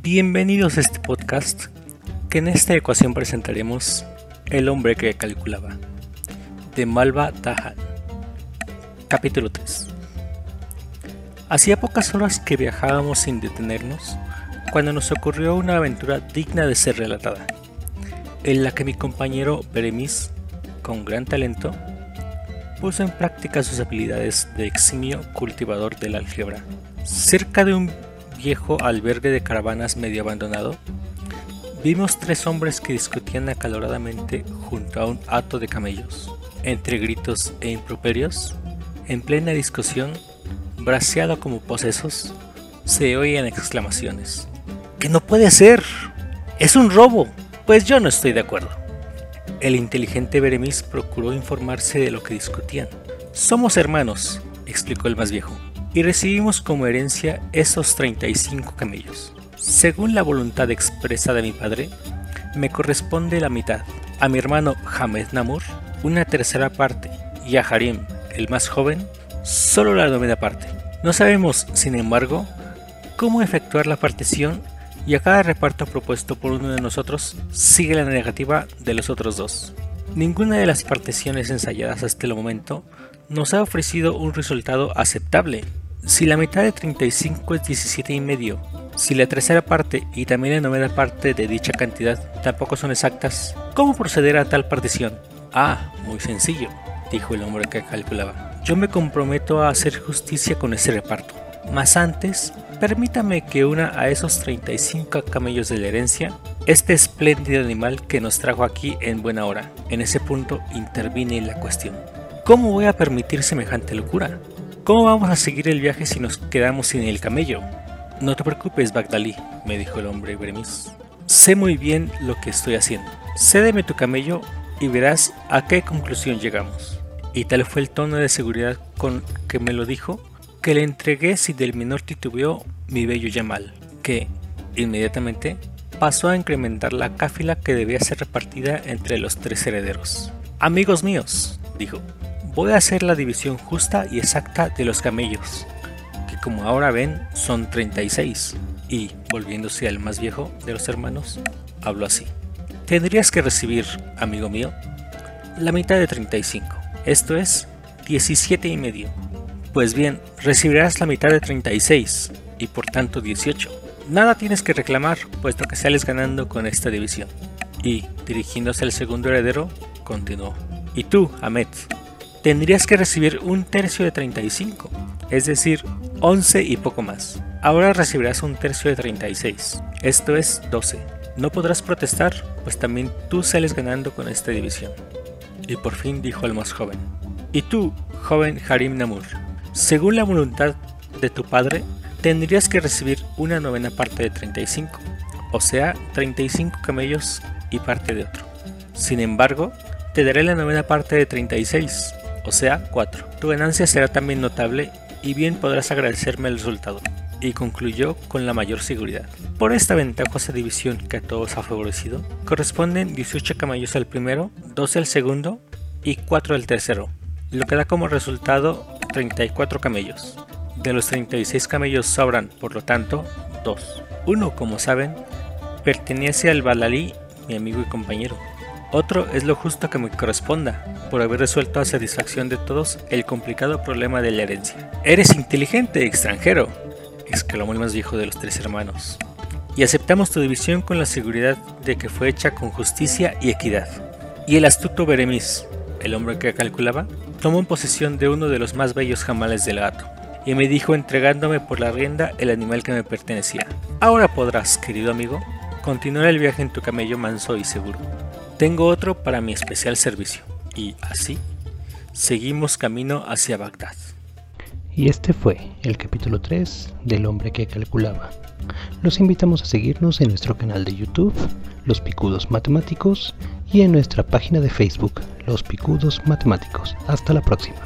Bienvenidos a este podcast que en esta ecuación presentaremos El hombre que calculaba de Malva Tahan. Capítulo 3. Hacía pocas horas que viajábamos sin detenernos cuando nos ocurrió una aventura digna de ser relatada, en la que mi compañero Beremis, con gran talento, puso en práctica sus habilidades de eximio cultivador de la algebra. Cerca de un viejo albergue de caravanas medio abandonado, vimos tres hombres que discutían acaloradamente junto a un hato de camellos. Entre gritos e improperios, en plena discusión, braceado como posesos, se oían exclamaciones. ¡Que no puede ser! ¡Es un robo! Pues yo no estoy de acuerdo. El inteligente Beremis procuró informarse de lo que discutían. Somos hermanos, explicó el más viejo y recibimos como herencia esos 35 camellos. Según la voluntad expresa de mi padre, me corresponde la mitad, a mi hermano Hamed Namur una tercera parte y a Harim, el más joven, solo la novena parte. No sabemos, sin embargo, cómo efectuar la partición y a cada reparto propuesto por uno de nosotros sigue la negativa de los otros dos. Ninguna de las particiones ensayadas hasta el momento nos ha ofrecido un resultado aceptable si la mitad de 35 es 17 y medio, si la tercera parte y también la novena parte de dicha cantidad tampoco son exactas, ¿cómo proceder a tal partición? Ah, muy sencillo, dijo el hombre que calculaba. Yo me comprometo a hacer justicia con ese reparto. Mas antes, permítame que una a esos 35 camellos de la herencia, este espléndido animal que nos trajo aquí en buena hora. En ese punto intervine la cuestión. ¿Cómo voy a permitir semejante locura? ¿Cómo vamos a seguir el viaje si nos quedamos sin el camello? No te preocupes, Bagdalí, me dijo el hombre Bremis. Sé muy bien lo que estoy haciendo. Cédeme tu camello y verás a qué conclusión llegamos. Y tal fue el tono de seguridad con que me lo dijo, que le entregué sin del menor titubeo mi bello Yamal, que, inmediatamente, pasó a incrementar la cáfila que debía ser repartida entre los tres herederos. Amigos míos, dijo, voy a hacer la división justa y exacta de los camellos, que como ahora ven son 36, y, volviéndose al más viejo de los hermanos, habló así. Tendrías que recibir, amigo mío, la mitad de 35, esto es 17 y medio. Pues bien, recibirás la mitad de 36, y por tanto 18. Nada tienes que reclamar, puesto que sales ganando con esta división. Y, dirigiéndose al segundo heredero, continuó. Y tú, Ahmed, tendrías que recibir un tercio de 35, es decir, 11 y poco más. Ahora recibirás un tercio de 36, esto es 12. No podrás protestar, pues también tú sales ganando con esta división. Y por fin dijo el más joven. Y tú, joven Harim Namur, según la voluntad de tu padre, tendrías que recibir una novena parte de 35, o sea, 35 camellos y parte de otro. Sin embargo, te daré la novena parte de 36, o sea 4. Tu ganancia será también notable y bien podrás agradecerme el resultado. Y concluyó con la mayor seguridad. Por esta ventajosa división que a todos ha favorecido, corresponden 18 camellos al primero, 12 al segundo y 4 al tercero, lo que da como resultado 34 camellos. De los 36 camellos sobran, por lo tanto, 2. Uno, como saben, pertenece al Balalí, mi amigo y compañero, otro es lo justo que me corresponda, por haber resuelto a satisfacción de todos el complicado problema de la herencia. Eres inteligente, extranjero, exclamó el más viejo de los tres hermanos. Y aceptamos tu división con la seguridad de que fue hecha con justicia y equidad. Y el astuto Beremis, el hombre que calculaba, tomó posesión de uno de los más bellos jamales del gato, y me dijo entregándome por la rienda el animal que me pertenecía. Ahora podrás, querido amigo, continuar el viaje en tu camello manso y seguro. Tengo otro para mi especial servicio. Y así, seguimos camino hacia Bagdad. Y este fue el capítulo 3 del hombre que calculaba. Los invitamos a seguirnos en nuestro canal de YouTube, Los Picudos Matemáticos, y en nuestra página de Facebook, Los Picudos Matemáticos. Hasta la próxima.